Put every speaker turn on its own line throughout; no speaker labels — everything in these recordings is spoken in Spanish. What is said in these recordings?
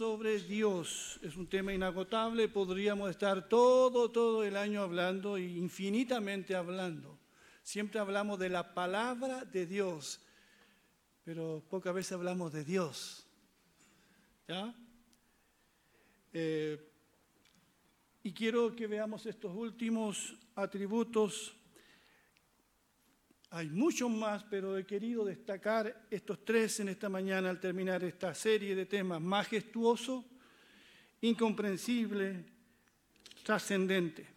sobre Dios. Es un tema inagotable, podríamos estar todo, todo el año hablando y infinitamente hablando. Siempre hablamos de la palabra de Dios, pero pocas veces hablamos de Dios. ¿Ya? Eh, y quiero que veamos estos últimos atributos hay muchos más, pero he querido destacar estos tres en esta mañana al terminar esta serie de temas. Majestuoso, incomprensible, trascendente.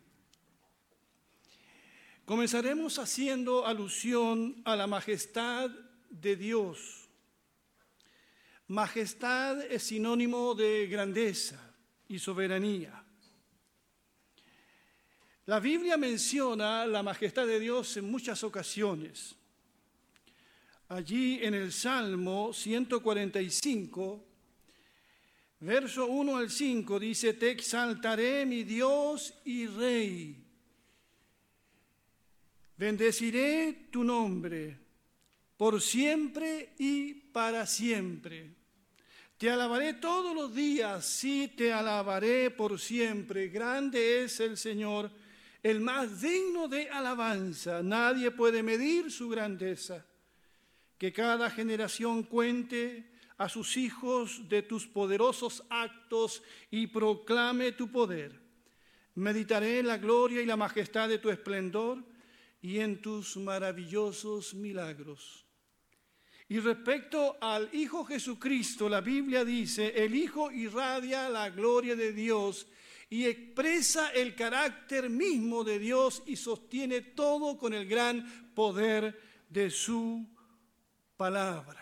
Comenzaremos haciendo alusión a la majestad de Dios. Majestad es sinónimo de grandeza y soberanía. La Biblia menciona la majestad de Dios en muchas ocasiones. Allí en el Salmo 145, verso 1 al 5, dice, Te exaltaré mi Dios y Rey. Bendeciré tu nombre por siempre y para siempre. Te alabaré todos los días, sí, te alabaré por siempre. Grande es el Señor el más digno de alabanza. Nadie puede medir su grandeza. Que cada generación cuente a sus hijos de tus poderosos actos y proclame tu poder. Meditaré en la gloria y la majestad de tu esplendor y en tus maravillosos milagros. Y respecto al Hijo Jesucristo, la Biblia dice, el Hijo irradia la gloria de Dios y expresa el carácter mismo de Dios y sostiene todo con el gran poder de su palabra.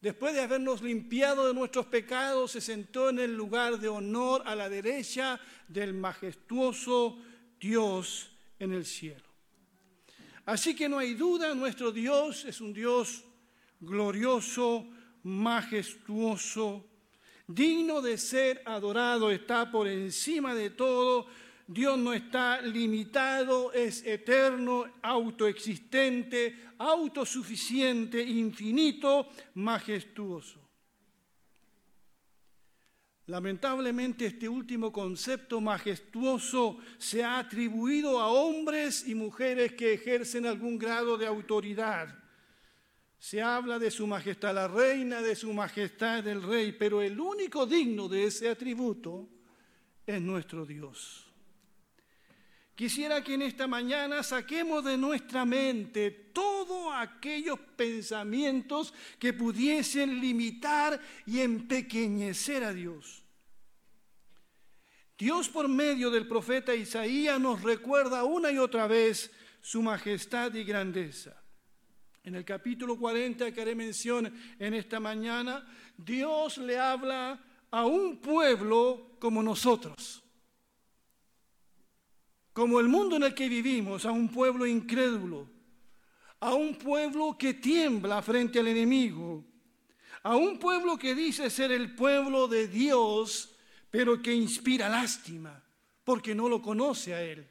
Después de habernos limpiado de nuestros pecados, se sentó en el lugar de honor a la derecha del majestuoso Dios en el cielo. Así que no hay duda, nuestro Dios es un Dios glorioso, majestuoso, digno de ser adorado, está por encima de todo. Dios no está limitado, es eterno, autoexistente, autosuficiente, infinito, majestuoso. Lamentablemente este último concepto majestuoso se ha atribuido a hombres y mujeres que ejercen algún grado de autoridad se habla de su majestad la reina, de su majestad el rey, pero el único digno de ese atributo es nuestro Dios. Quisiera que en esta mañana saquemos de nuestra mente todos aquellos pensamientos que pudiesen limitar y empequeñecer a Dios. Dios por medio del profeta Isaías nos recuerda una y otra vez su majestad y grandeza. En el capítulo 40 que haré mención en esta mañana, Dios le habla a un pueblo como nosotros, como el mundo en el que vivimos, a un pueblo incrédulo, a un pueblo que tiembla frente al enemigo, a un pueblo que dice ser el pueblo de Dios, pero que inspira lástima, porque no lo conoce a Él.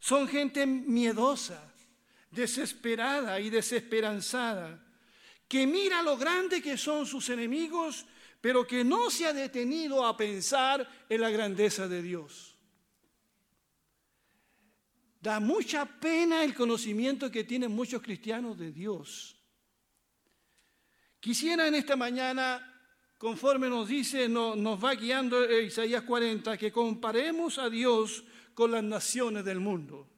Son gente miedosa, desesperada y desesperanzada, que mira lo grande que son sus enemigos, pero que no se ha detenido a pensar en la grandeza de Dios. Da mucha pena el conocimiento que tienen muchos cristianos de Dios. Quisiera en esta mañana, conforme nos dice, nos va guiando Isaías 40, que comparemos a Dios con las naciones del mundo.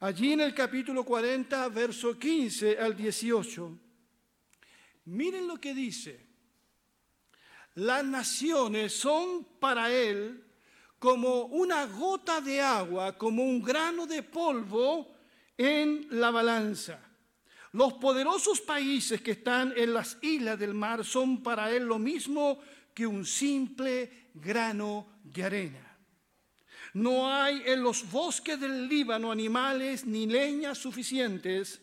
Allí en el capítulo 40, verso 15 al 18, miren lo que dice. Las naciones son para él como una gota de agua, como un grano de polvo en la balanza. Los poderosos países que están en las islas del mar son para él lo mismo que un simple grano de arena. No hay en los bosques del Líbano animales ni leñas suficientes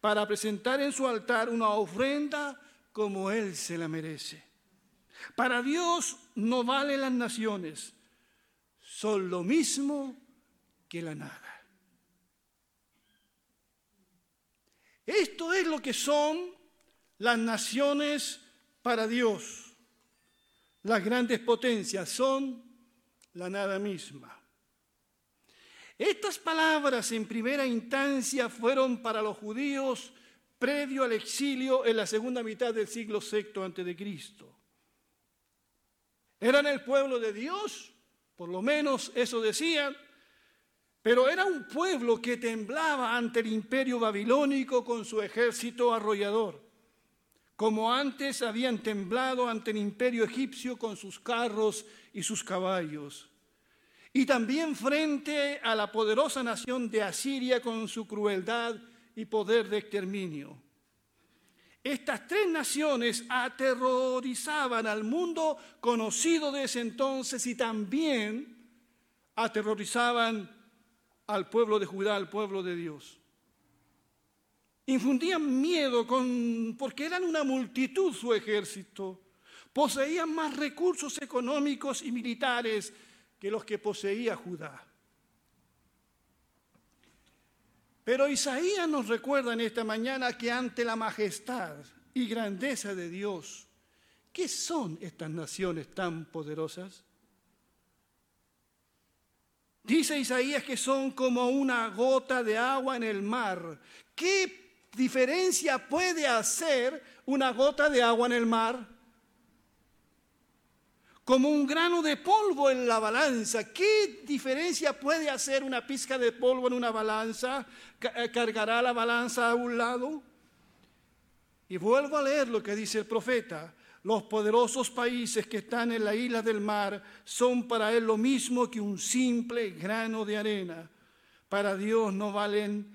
para presentar en su altar una ofrenda como Él se la merece. Para Dios no valen las naciones, son lo mismo que la nada. Esto es lo que son las naciones para Dios. Las grandes potencias son la nada misma. Estas palabras en primera instancia fueron para los judíos previo al exilio en la segunda mitad del siglo VI Cristo. Eran el pueblo de Dios, por lo menos eso decían, pero era un pueblo que temblaba ante el imperio babilónico con su ejército arrollador, como antes habían temblado ante el imperio egipcio con sus carros y sus caballos y también frente a la poderosa nación de Asiria con su crueldad y poder de exterminio. Estas tres naciones aterrorizaban al mundo conocido de ese entonces y también aterrorizaban al pueblo de Judá, al pueblo de Dios. Infundían miedo porque eran una multitud su ejército, poseían más recursos económicos y militares que los que poseía Judá. Pero Isaías nos recuerda en esta mañana que ante la majestad y grandeza de Dios, ¿qué son estas naciones tan poderosas? Dice Isaías que son como una gota de agua en el mar. ¿Qué diferencia puede hacer una gota de agua en el mar? Como un grano de polvo en la balanza. ¿Qué diferencia puede hacer una pizca de polvo en una balanza? Eh, ¿Cargará la balanza a un lado? Y vuelvo a leer lo que dice el profeta. Los poderosos países que están en la isla del mar son para él lo mismo que un simple grano de arena. Para Dios no valen,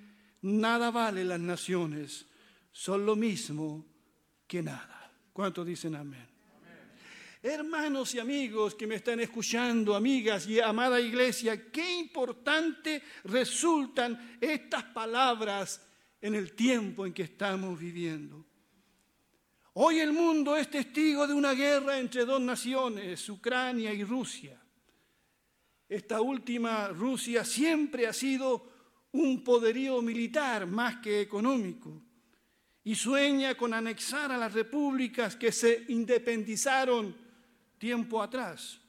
nada valen las naciones, son lo mismo que nada. ¿Cuántos dicen amén? Hermanos y amigos que me están escuchando, amigas y amada iglesia, qué importante resultan estas palabras en el tiempo en que estamos viviendo. Hoy el mundo es testigo de una guerra entre dos naciones, Ucrania y Rusia. Esta última, Rusia, siempre ha sido un poderío militar más que económico y sueña con anexar a las repúblicas que se independizaron tiempo atrás.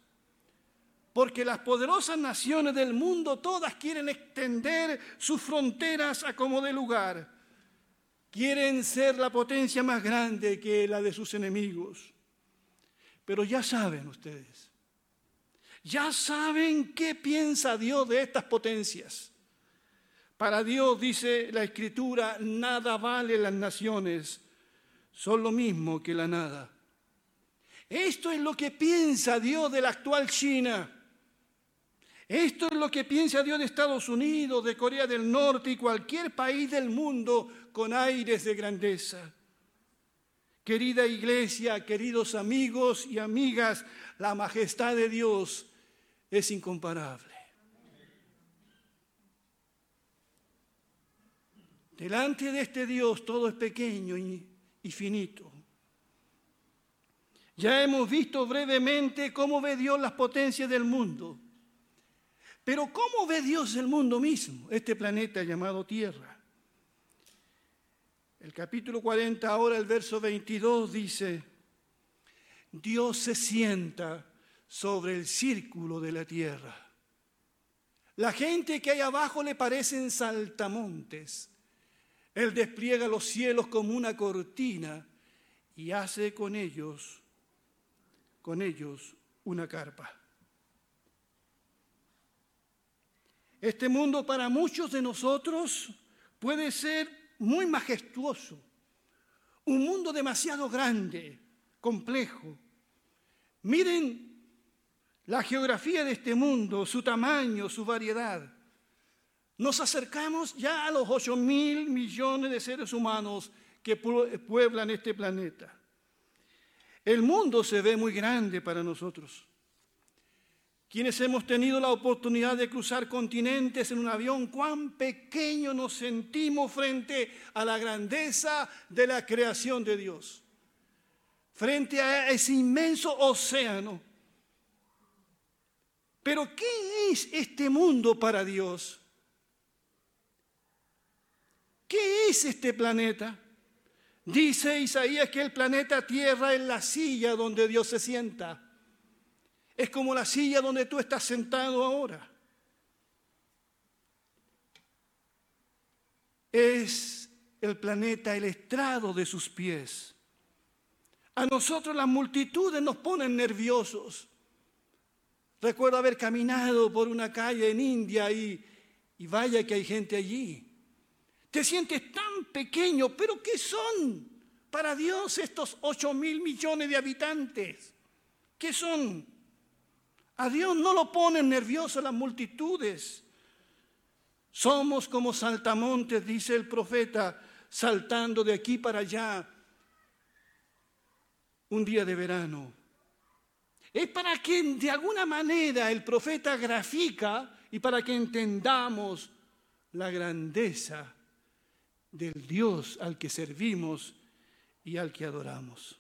Porque las poderosas naciones del mundo todas quieren extender sus fronteras a como de lugar. Quieren ser la potencia más grande que la de sus enemigos. Pero ya saben ustedes, ya saben qué piensa Dios de estas potencias. Para Dios, dice la Escritura, nada vale las naciones, son lo mismo que la nada. Esto es lo que piensa Dios de la actual China. Esto es lo que piensa Dios de Estados Unidos, de Corea del Norte y cualquier país del mundo con aires de grandeza. Querida iglesia, queridos amigos y amigas, la majestad de Dios es incomparable. Delante de este Dios todo es pequeño y, finito. Ya hemos visto brevemente cómo ve Dios las potencias del mundo. Pero ¿cómo ve Dios el mundo mismo, este planeta llamado Tierra? El capítulo 40, ahora el verso 22 dice, Dios se sienta sobre el círculo de la tierra. La gente que hay abajo le parecen saltamontes. Él despliega los cielos como una cortina y hace con ellos con ellos una carpa. Este mundo para muchos de nosotros puede ser muy majestuoso, un mundo demasiado grande, complejo. Miren la geografía de este mundo, su tamaño, su variedad. Nos acercamos ya a los 8 mil millones de seres humanos que pueblan este planeta. El mundo se ve muy grande para nosotros. quienes hemos tenido la oportunidad de cruzar continentes en un avión, cuán pequeño nos sentimos frente a la grandeza de la creación de Dios, frente a ese inmenso océano. Pero ¿qué es este mundo para Dios? ¿Qué es este planeta? Dice Isaías que el planeta Tierra es la silla donde Dios se sienta. Es como la silla donde tú estás sentado ahora. Es el planeta el estrado de sus pies. A nosotros las multitudes nos ponen nerviosos. Recuerdo haber caminado por una calle en India y, y vaya que hay gente allí. Te sientes tan pequeño, pero ¿qué son para Dios estos ocho mil millones de habitantes? ¿Qué son? A Dios no lo ponen nervioso las multitudes. Somos como saltamontes, dice el profeta, saltando de aquí para allá un día de verano. Es para que de alguna manera el profeta grafica y para que entendamos la grandeza del Dios al que servimos y al que adoramos.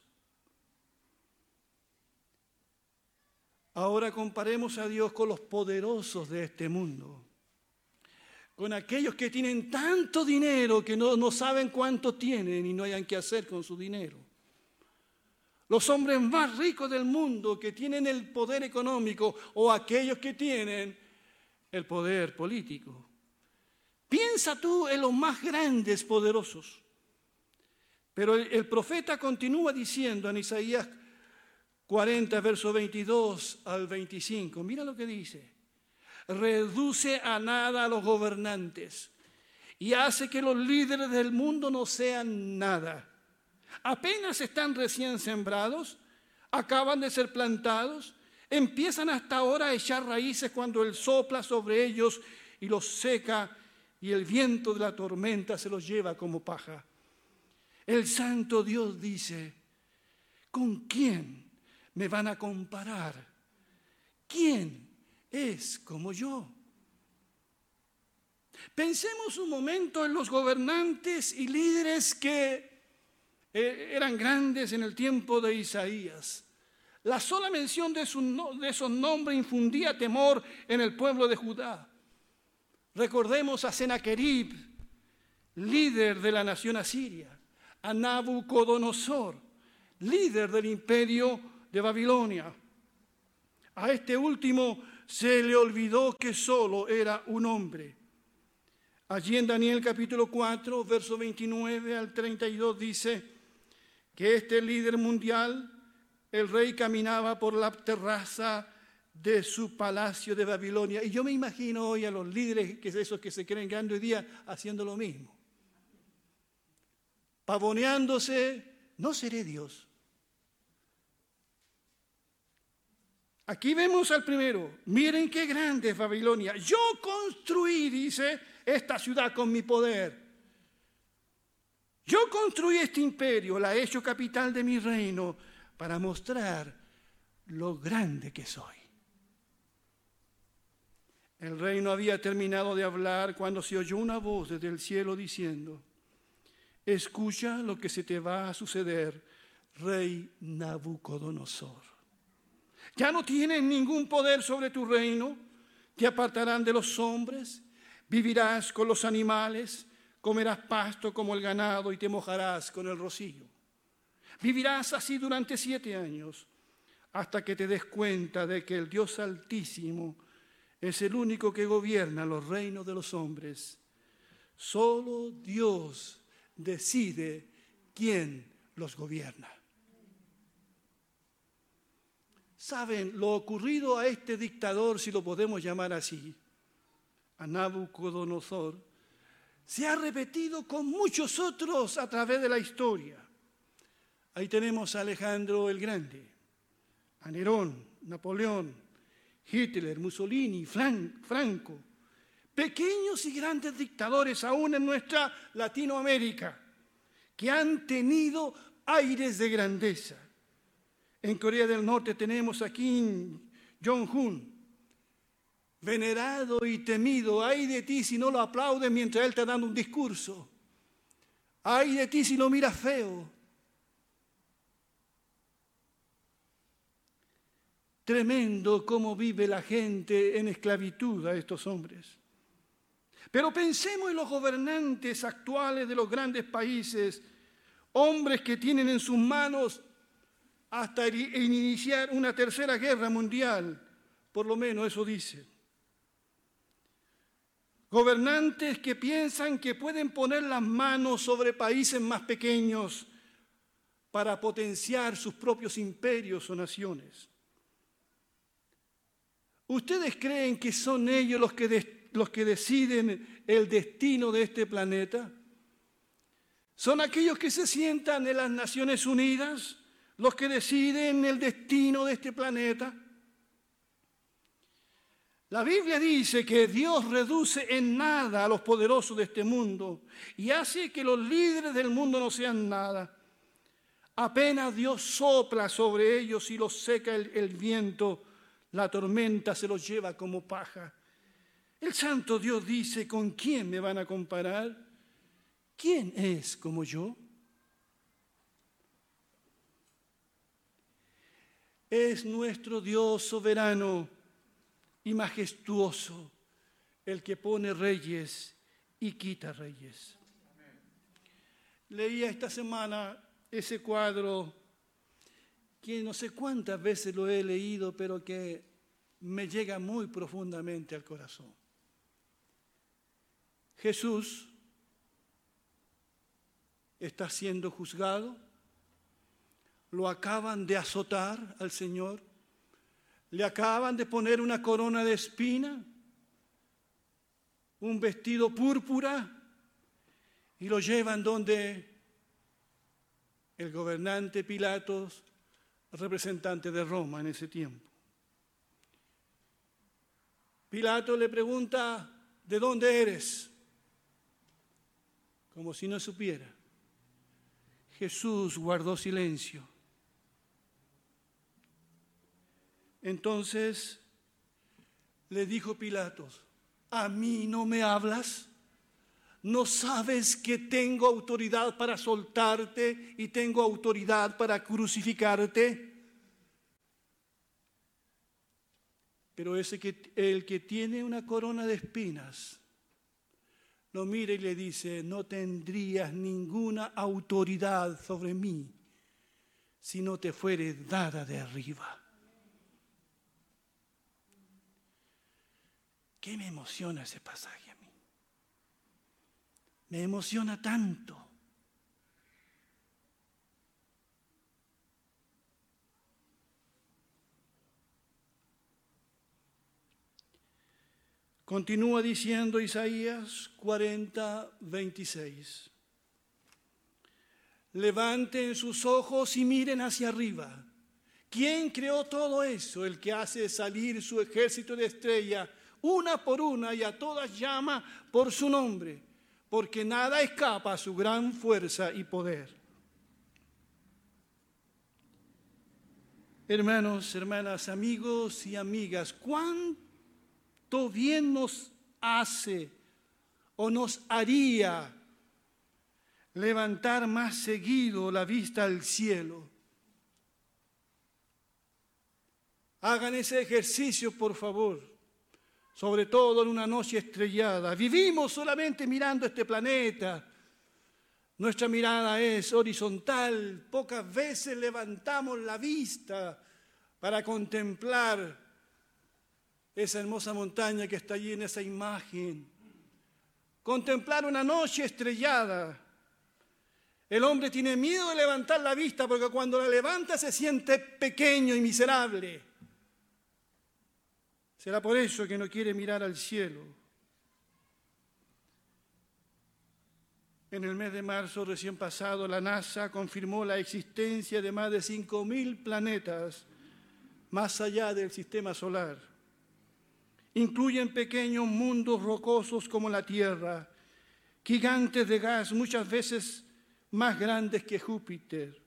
Ahora comparemos a Dios con los poderosos de este mundo, con aquellos que tienen tanto dinero que no, saben cuánto tienen y no hayan qué hacer con su dinero. Los hombres más ricos del mundo que tienen el poder económico o aquellos que tienen el poder político. Piensa tú en los más grandes poderosos. Pero el, profeta continúa diciendo en Isaías 40, verso 22 al 25. Mira lo que dice. Reduce a nada a los gobernantes y hace que los líderes del mundo no sean nada. Apenas están recién sembrados, acaban de ser plantados, empiezan hasta ahora a echar raíces cuando él sopla sobre ellos y los seca y el viento de la tormenta se los lleva como paja. El santo Dios dice, ¿con quién me van a comparar. ¿Quién es como yo? Pensemos un momento en los gobernantes y líderes que eh, eran grandes en el tiempo de Isaías. La sola mención de, de esos nombres infundía temor en el pueblo de Judá. Recordemos a Sennacherib, líder de la nación asiria, a Nabucodonosor, líder del imperio de Babilonia. A este último se le olvidó que solo era un hombre. Allí en Daniel capítulo 4, verso 29 al 32 dice que este líder mundial, el rey caminaba por la terraza de su palacio de Babilonia. Y yo me imagino hoy a los líderes, que es esos que se creen grandes hoy día, haciendo lo mismo. Pavoneándose, no seré Dios. Aquí vemos al primero. Miren qué grande es Babilonia. Yo construí, dice, esta ciudad con mi poder. Yo construí este imperio, la he hecho capital de mi reino para mostrar lo grande que soy. El rey no había terminado de hablar cuando se oyó una voz desde el cielo diciendo, escucha lo que se te va a suceder, rey Nabucodonosor. Ya no tienes ningún poder sobre tu reino, te apartarán de los hombres, vivirás con los animales, comerás pasto como el ganado y te mojarás con el rocío. Vivirás así durante siete años, hasta que te des cuenta de que el Dios Altísimo es el único que gobierna los reinos de los hombres. Solo Dios decide quién los gobierna. Saben, lo ocurrido a este dictador, si lo podemos llamar así, a Nabucodonosor, se ha repetido con muchos otros a través de la historia. Ahí tenemos a Alejandro el Grande, a Nerón, Napoleón, Hitler, Mussolini, Franco, pequeños y grandes dictadores aún en nuestra Latinoamérica, que han tenido aires de grandeza. En Corea del Norte tenemos a Kim Jong-un, venerado y temido. Ay de ti si no lo aplaudes mientras él está dando un discurso. Ay de ti si lo miras feo. Tremendo cómo vive la gente en esclavitud a estos hombres. Pero pensemos en los gobernantes actuales de los grandes países, hombres que tienen en sus manos hasta iniciar una tercera guerra mundial, por lo menos eso dice. Gobernantes que piensan que pueden poner las manos sobre países más pequeños para potenciar sus propios imperios o naciones. ¿Ustedes creen que son ellos los que, los que deciden el destino de este planeta? ¿Son aquellos que se sientan en las Naciones Unidas los que deciden el destino de este planeta? La Biblia dice que Dios reduce en nada a los poderosos de este mundo y hace que los líderes del mundo no sean nada. Apenas Dios sopla sobre ellos y los seca el, el viento, la tormenta se los lleva como paja. El santo Dios dice, ¿con quién me van a comparar? ¿Quién es como yo? Es nuestro Dios soberano y majestuoso el que pone reyes y quita reyes. Leía esta semana ese cuadro que no sé cuántas veces lo he leído, pero que me llega muy profundamente al corazón. Jesús está siendo juzgado, lo acaban de azotar al Señor, le acaban de poner una corona de espina, un vestido púrpura y lo llevan donde el gobernante Pilatos representante de Roma en ese tiempo. Pilato le pregunta, ¿de dónde eres? Como si no supiera. Jesús guardó silencio. Entonces le dijo Pilatos, ¿a mí no me hablas? ¿No sabes que tengo autoridad para soltarte y tengo autoridad para crucificarte? Pero ese que, el que tiene una corona de espinas lo mira y le dice, no tendrías ninguna autoridad sobre mí si no te fuere dada de arriba. ¿Qué me emociona ese pasaje? Me emociona tanto. Continúa diciendo Isaías 40, 26. Levanten sus ojos y miren hacia arriba. ¿Quién creó todo eso? El que hace salir su ejército de estrellas una por una y a todas llama por su nombre porque nada escapa a su gran fuerza y poder. Hermanos, hermanas, amigos y amigas, cuánto bien nos hace o nos haría levantar más seguido la vista al cielo. Hagan ese ejercicio, por favor sobre todo en una noche estrellada. Vivimos solamente mirando este planeta. Nuestra mirada es horizontal. Pocas veces levantamos la vista para contemplar esa hermosa montaña que está allí en esa imagen. Contemplar una noche estrellada. El hombre tiene miedo de levantar la vista porque cuando la levanta se siente pequeño y miserable. Será por eso que no quiere mirar al cielo. En el mes de marzo recién pasado, la NASA confirmó la existencia de más de 5.000 planetas más allá del sistema solar. Incluyen pequeños mundos rocosos como la Tierra, gigantes de gas muchas veces más grandes que Júpiter,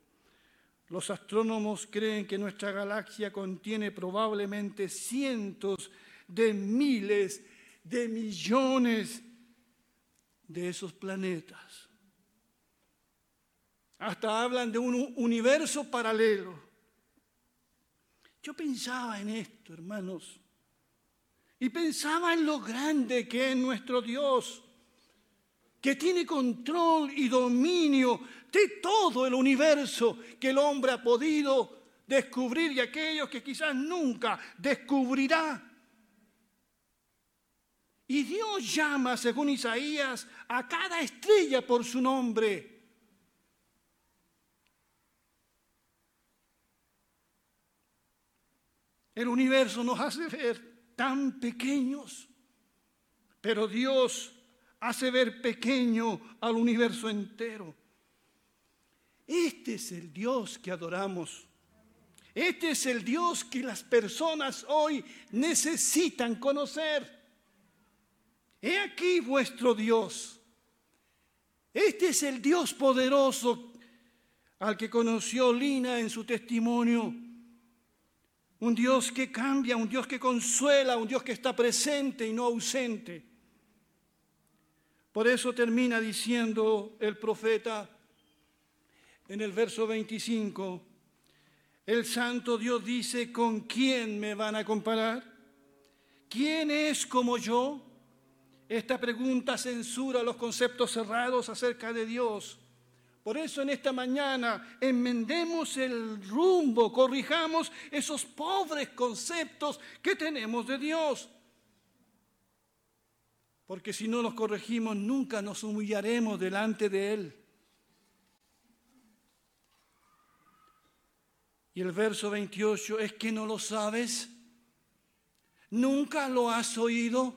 los astrónomos creen que nuestra galaxia contiene probablemente cientos de miles, de millones de esos planetas. Hasta hablan de un universo paralelo. Yo pensaba en esto, hermanos, y pensaba en lo grande que es nuestro Dios, que tiene control y dominio de todo el universo que el hombre ha podido descubrir y aquellos que quizás nunca descubrirá. Y Dios llama, según Isaías, a cada estrella por su nombre. El universo nos hace ver tan pequeños, pero Dios hace ver pequeño al universo entero. Este es el Dios que adoramos. Este es el Dios que las personas hoy necesitan conocer. He aquí vuestro Dios. Este es el Dios poderoso al que conoció Lina en su testimonio. Un Dios que cambia, un Dios que consuela, un Dios que está presente y no ausente. Por eso termina diciendo el profeta en el verso 25, el santo Dios dice, ¿con quién me van a comparar? ¿Quién es como yo? Esta pregunta censura los conceptos cerrados acerca de Dios. Por eso en esta mañana enmendemos el rumbo, corrijamos esos pobres conceptos que tenemos de Dios. Porque si no los corregimos, nunca nos humillaremos delante de Él. Y el verso 28 es que no lo sabes. Nunca lo has oído.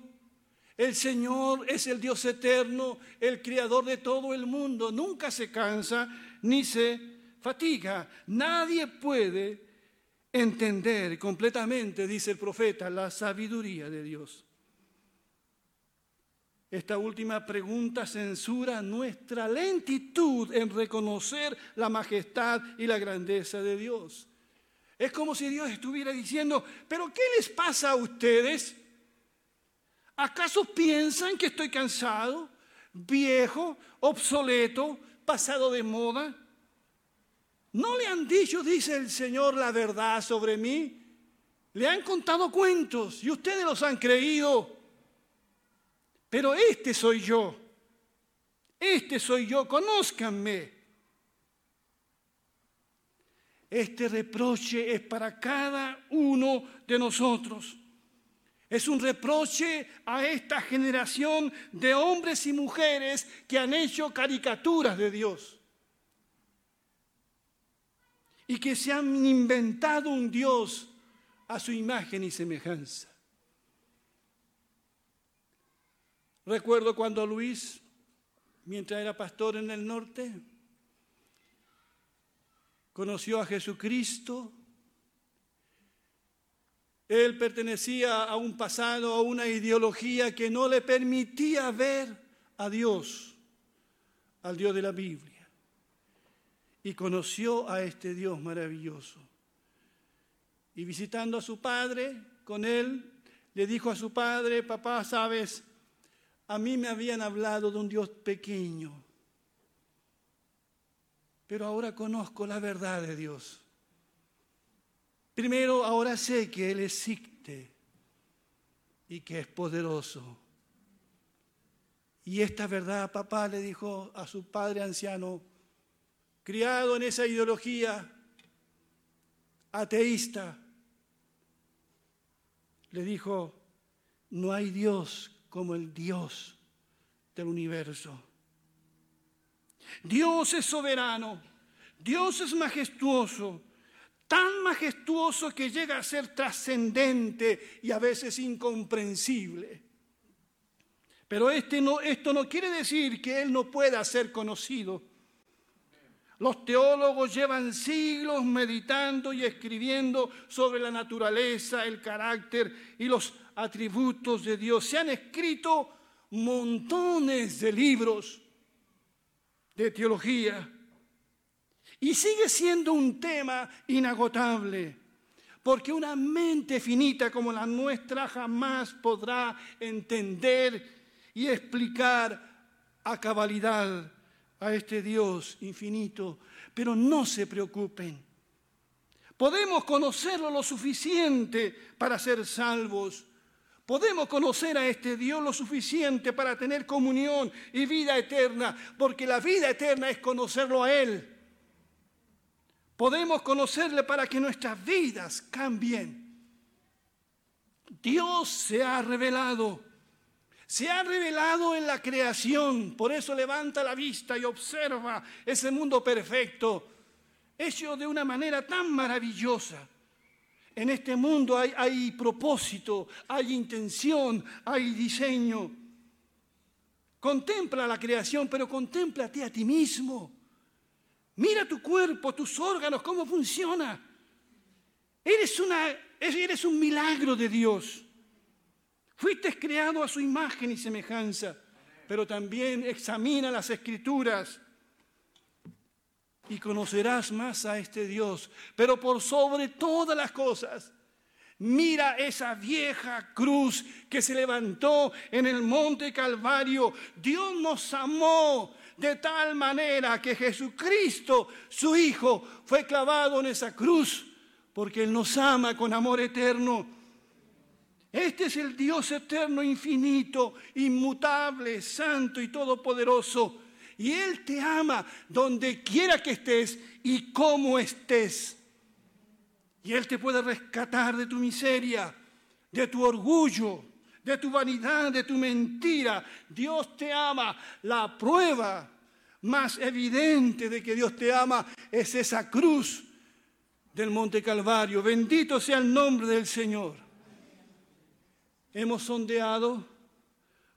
El Señor es el Dios eterno, el creador de todo el mundo. Nunca se cansa ni se fatiga. Nadie puede entender completamente, dice el profeta, la sabiduría de Dios. Esta última pregunta censura nuestra lentitud en reconocer la majestad y la grandeza de Dios. Es como si Dios estuviera diciendo, pero ¿qué les pasa a ustedes? ¿Acaso piensan que estoy cansado, viejo, obsoleto, pasado de moda? ¿No le han dicho, dice el Señor, la verdad sobre mí? Le han contado cuentos y ustedes los han creído. Pero este soy yo. Este soy yo, conózcanme. Este reproche es para cada uno de nosotros. Es un reproche a esta generación de hombres y mujeres que han hecho caricaturas de Dios y que se han inventado un Dios a su imagen y semejanza. Recuerdo cuando Luis, mientras era pastor en el norte, conoció a Jesucristo. Él pertenecía a un pasado, a una ideología que no le permitía ver a Dios, al Dios de la Biblia. Y conoció a este Dios maravilloso. Y visitando a su padre, con él, le dijo a su padre, papá, sabes, a mí me habían hablado de un Dios pequeño, pero ahora conozco la verdad de Dios. Primero, ahora sé que Él existe y que es poderoso. Y esta verdad, papá le dijo a su padre anciano, criado en esa ideología ateísta, le dijo, no hay Dios como el Dios del universo. Dios es soberano, Dios es majestuoso, tan majestuoso que llega a ser trascendente y a veces incomprensible. Pero este no, esto no quiere decir que Él no pueda ser conocido. Los teólogos llevan siglos meditando y escribiendo sobre la naturaleza, el carácter y los atributos de Dios. Se han escrito montones de libros de teología y sigue siendo un tema inagotable. porque una mente finita como la nuestra jamás podrá entender y explicar a cabalidad a este Dios infinito. Pero no se preocupen. Podemos conocerlo lo suficiente para ser salvos. Podemos conocer a este Dios lo suficiente para tener comunión y vida eterna, porque la vida eterna es conocerlo a Él. Podemos conocerle para que nuestras vidas cambien. Dios se ha revelado. Se ha revelado en la creación. Por eso levanta la vista y observa ese mundo perfecto, hecho de una manera tan maravillosa. En este mundo hay, propósito, hay intención, hay diseño. Contempla la creación, pero contémplate a ti mismo. Mira tu cuerpo, tus órganos, cómo funciona. Eres, una, eres un milagro de Dios. Fuiste creado a su imagen y semejanza, pero también examina las escrituras y conocerás más a este Dios. Pero por sobre todas las cosas, mira esa vieja cruz que se levantó en el monte Calvario. Dios nos amó de tal manera que Jesucristo, su Hijo, fue clavado en esa cruz, porque Él nos ama con amor eterno. Este es el Dios eterno, infinito, inmutable, santo y todopoderoso. Y Él te ama donde quiera que estés y como estés. Y Él te puede rescatar de tu miseria, de tu orgullo, de tu vanidad, de tu mentira. Dios te ama. La prueba más evidente de que Dios te ama es esa cruz del Monte Calvario. Bendito sea el nombre del Señor. Hemos sondeado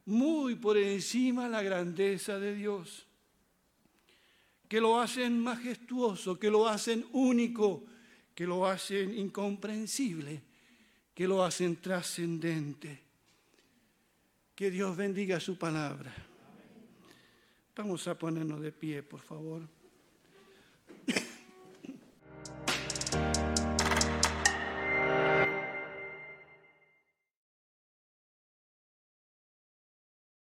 muy por encima la grandeza de Dios, que lo hacen majestuoso, que lo hacen único, que lo hacen incomprensible, que lo hacen trascendente. Que Dios bendiga su palabra. Vamos a ponernos de pie, por favor.